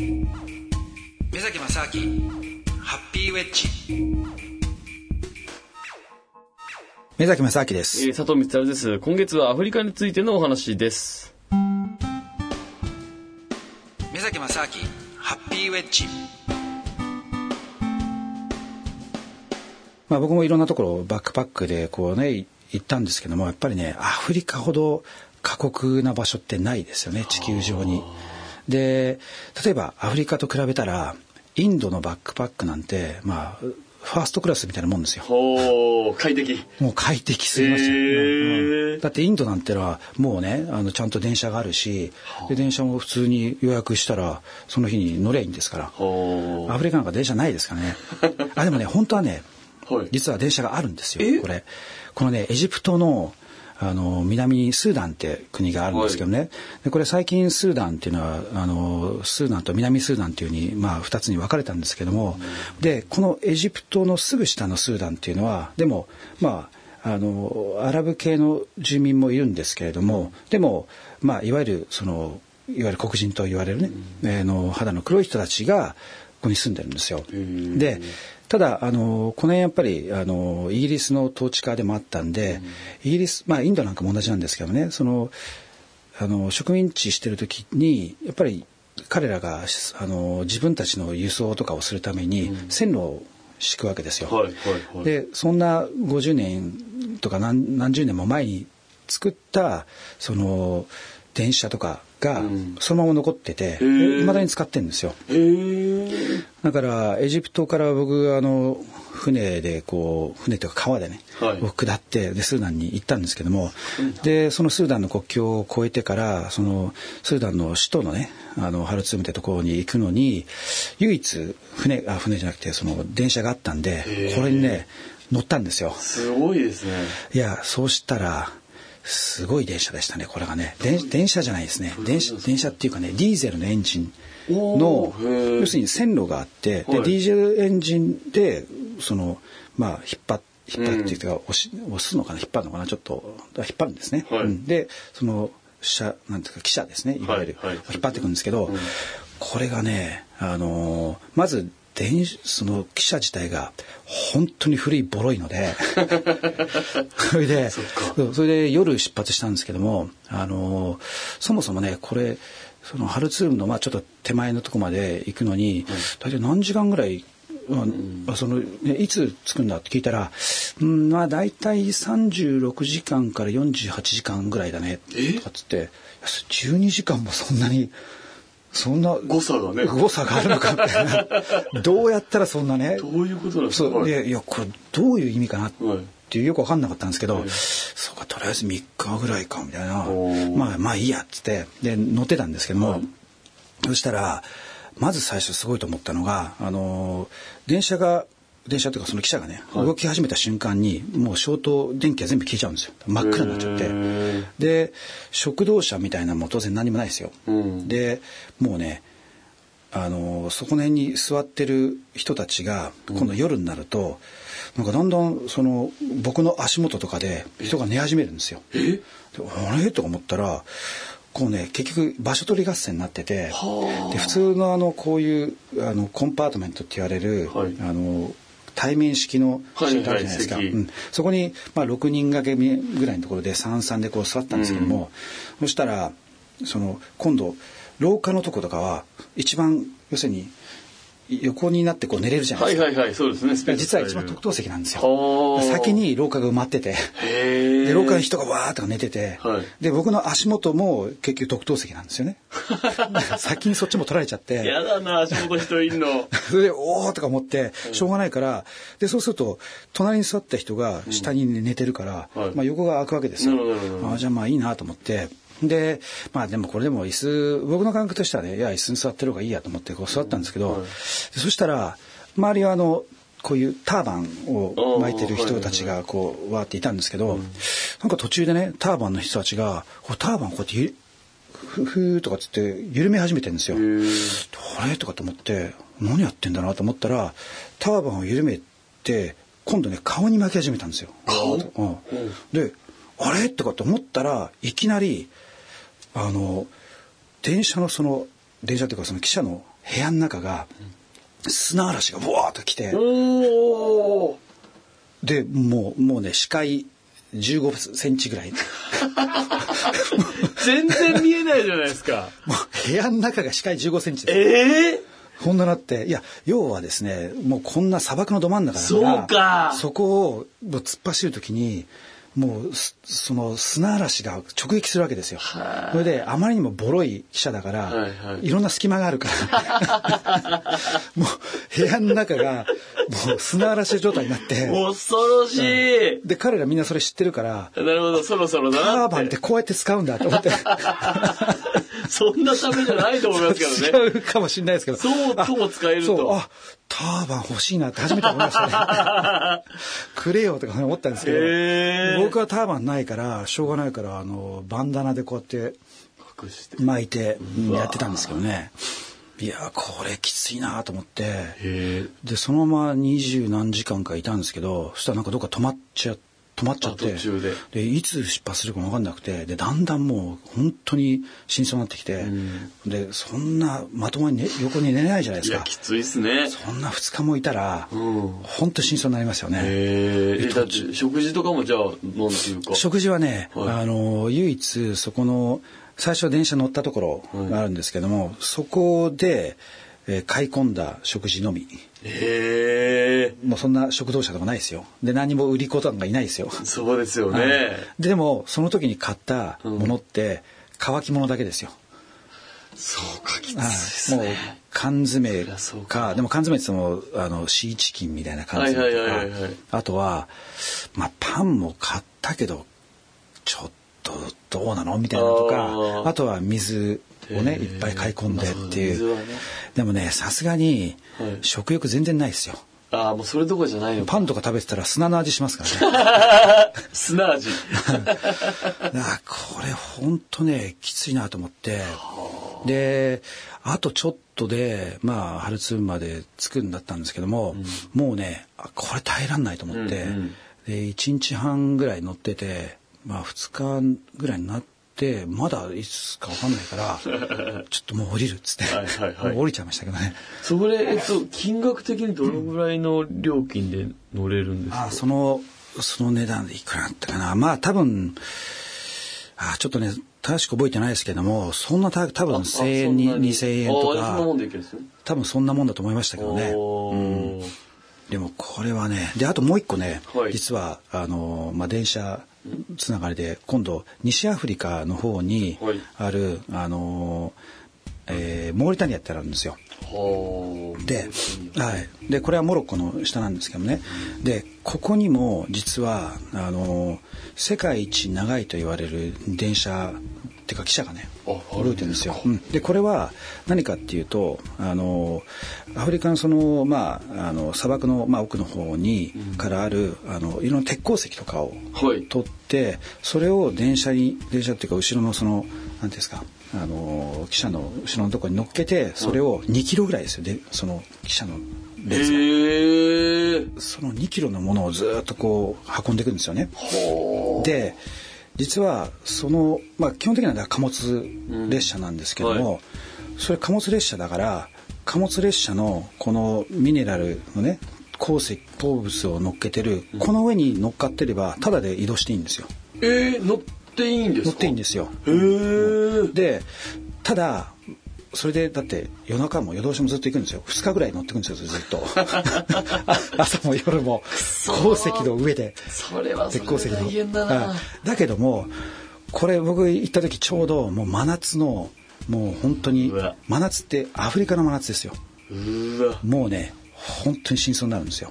目崎正明ハッピーウェッジ目崎正明です、えー佐藤光です。今月はアフリカについてのお話です。目崎正明ハッピーウェッジまあ僕もいろんなところバックパックでこうねい行ったんですけどもやっぱりねアフリカほど過酷な場所ってないですよね地球上に。で例えばアフリカと比べたらインドのバックパックなんてまあファーストクラスみたいなもんですよ。ほー、快適。もう快適すぎますよ、うん。うん。だってインドなんてのはもうねあのちゃんと電車があるしで電車も普通に予約したらその日に乗りゃいいんですから。アフリカなんか電車ないですからね。あでもね本当はねはい。実は電車があるんですえ？よこれ。このねエジプトのあの南にスーダンって国があるんですけどね、でこれ最近スーダンっていうのはあのスーダンと南スーダンっていうふうに、まあ、2つに分かれたんですけども、でこのエジプトのすぐ下のスーダンっていうのはでもまああのアラブ系の住民もいるんですけれどもでも、まあ、いわゆるそのいわゆる黒人と言われるね、えーの肌の黒い人たちがここに住んでるんですよ。ん。でただあのこの辺やっぱりあのイギリスの統治下でもあったんで、イギリスまあインドなんかも同じなんですけどねそのあの植民地してる時にやっぱり彼らがあの自分たちの輸送とかをするために線路を敷くわけですよ。でそんな50年とか何何十年も前に作ったその電車とかがうんそのまま残っててーいまだに使ってるんですよ。だからエジプトから僕あの船でこう船というか川でね、はい僕下ってでスーダンに行ったんですけども、でそのスーダンの国境を越えてからそのスーダンの首都のねあのハルツームってところに行くのに唯一船あ船じゃなくてその電車があったんでこれにね乗ったんですよ。すごいですね。いやそうしたらすごい電車でしたねこれがね。電電車じゃないですね。電車電車っていうかねディーゼルのエンジンの要するに線路があって、ではい。ディーゼルエンジンでそのまあ引っ張っ引っ張るっていうか、押し押すのかな引っ張るのかなちょっと引っ張るんですね。はい。うん。でその車なんていうか汽車ですねいわゆる、はいはい。引っ張っていくんですけど、これがねあのーまず電その汽車自体が本当に古いボロいので それでそれで夜出発したんですけどもあのーそもそもねこれそのハルツームのまあちょっと手前のとこまで行くのに、大体何時間ぐらいまあそのね、いつ着くんだって聞いたら、うん、まあ大体36時間から48時間ぐらいだねえ？とかっつっていや12時間もそんなにそんな誤差がね。誤差があるのかみたいな。どうやったらそんなねどういうことなんですかそうでいやこれどういう意味かなっはいてい。うよく分かんなかったんですけど、はいそうかとりあえず3日ぐらいかみたいな。まあまあいいやっつってで乗ってたんですけども、はい。そしたらまず最初すごいと思ったのがあの電車が電車というかその汽車がね、はい。動き始めた瞬間にもう消灯電気が全部消えちゃうんですよ。真っ暗になっちゃって。で食堂車みたいなのも当然何もないですよ、うん。でもうねあのそこの辺に座ってる人たちが今度夜になると、なんかだんだんその僕の足元とかで人が寝始めるんですよ。え？であれ？とか思ったらこうね結局場所取り合戦になっててはあ。で普通のあのこういうあのコンパートメントって言われる、はい。あの対面式のはいシートあるじゃないですか、はい席。うん。そこに、まあ、6人掛けぐらいのところで三々でこう座ったんですけども、そしたらその今度廊下のとことかは一番要するに横になってこう寝れるじゃないですか、はいはいはい、そうですね。スペース実は一番特等席なんですよ。はあ。先に廊下が埋まってて。で廊下に人がわーっと寝てて、はい。で僕の足元も結局特等席なんですよね。先にそっちも取られちゃって。やだな、足元人いんの。そ れでおーとか思ってしょうがないから。でそうすると隣に座った人が下に寝てるから、はい。まあ、横が開くわけですよ。なるほどなるほど。あじゃあまあいいなと思ってでまあでもこれでも椅子僕の感覚としてはねいや椅子に座ってる方がいいやと思ってこう座ったんですけど、はい。でそしたら周りはあのこういうターバンを巻いてる人たちがこうわーっていたんですけど、なんか途中でねターバンの人たちがこうターバンこうやってゆふふーとかっつって緩め始めてるんですよ。あれとかと思って何やってんだなと思ったらターバンを緩めて今度ね顔に巻き始めたんですよ。顔？うん、であれ？とかと思ったらいきなりあの電車のその電車っていうかその汽車の部屋の中が砂嵐がブワーッと来てでもうもうね視界15センチぐらい。全然見えないじゃないですか。もう部屋の中が視界15センチです。ええこんななっていや要はですねもうこんな砂漠のど真ん中だからそうか。そこをもう突っ走る時にもうすその砂嵐が直撃するわけですよ。はい。それであまりにもボロい汽車だから、はいはい。いろんな隙間があるから、もう部屋の中がもう砂嵐状態になって、恐ろしい、で彼らみんなそれ知ってるから、なるほどそろそろタだなっーバンっててこうやって使うんだと思って。そんなためじゃないと思いますけどね違うかもしれないですけど。そうとも使えるとそうあターバン欲しいなって初めて思いましたね。くれよとか思ったんですけど、僕はターバンないからしょうがないからあのバンダナでこうやって巻いてやってたんですけどね。いやこれきついなと思って。でそのまま二十何時間かいたんですけどそしたらなんかどっか止まっちゃ止まっちゃって。で。いつ出発するか分かんなくて。でだんだんもう本当に真相になってきて、ん。でそんなまともに、ね、横に寝れないじゃないですか。いやきついっすね。そんな2日もいたら、うん。本当真相になりますよね。へえだって食事とかもじゃあなんていうか？食事はね、はい。あの唯一そこの最初電車乗ったところがあるんですけども、そこで、えー買い込んだ食事のみ。へえもうそんな食堂車とかないですよ。で何も売り子とかがいないですよ、そうですよはい。ねでもその時に買ったものって乾き物だけですよ、そうかきついはい。ですもうね缶詰か。かでも缶詰って言ってもあのシーチキンみたいな缶詰はいとはいはいはい。あとは、まあ、パンも買ったけどちょっとどうなのみたいなのとあかー。あとは水をねいっぱい買い込んでっていう。ね。でもねさすがにはい。食欲全然ないですよ。ああもうそれどころじゃないのか。パンとか食べてたら砂の味しますからね。砂味。だからこれ本当ねきついなと思って。であとちょっとでまあハルツーンまで着くんだったんですけども、もうねあこれ耐えらんないと思って、うんうん。で1日半ぐらい乗っててまあ2日ぐらいになってまだいつか分かんないから ちょっともう降りるっつって、はい降りちゃいましたけどね。それえっと金額的にどのぐらいの料金で乗れるんですか？あそのその値段でいくらだったかな。まあ多分あちょっとね正しく覚えてないですけどもそんなた多分あ1,000円にそんな2,000円とか多分そんなもんだと思いましたけどね、でもこれはねであともう一個ね、はい。実はあの、まあ、電車つながりで今度西アフリカの方にはい。ある、あの、えーモーリタニアってあるんですよ。はあで,、はい、でこれはモロッコの下なんですけどね。でここにも実はあの世界一長いと言われる電車っていうか汽車がねああるんですか？動いてるんですよ。うん。でこれは何かっていうとあのアフリカのその,、まあ、あの砂漠の、まあ、奥の方に、からあるあのいろんな鉄鉱石とかをはい。取ってそれを電車に電車っていうか後ろのその何ですかあの汽車の後ろのところに乗っけてそれを2キロぐらいですよ。でその汽車の列が。その2キロのものをずっとこう運んでいくんですよね。はで実はその、まあ、基本的には貨物列車なんですけども、うん。はそれ貨物列車だから貨物列車のこのミネラルのね鉱石鉱物を乗っけてる、この上に乗っかってればただで移動していいんですよ。えー、乗っていいんですか？乗っていいんですよ。へえでただそれでだって夜中も夜通しもずっと行くんですよ。2日ぐらい乗ってくんですよずっと。朝も夜も。鉱石の上で。それはそれ大変だけどもこれ僕行った時ちょうどもう真夏のもう本当に真夏ってアフリカの真夏ですよ。もうね本当に真相になるんですよ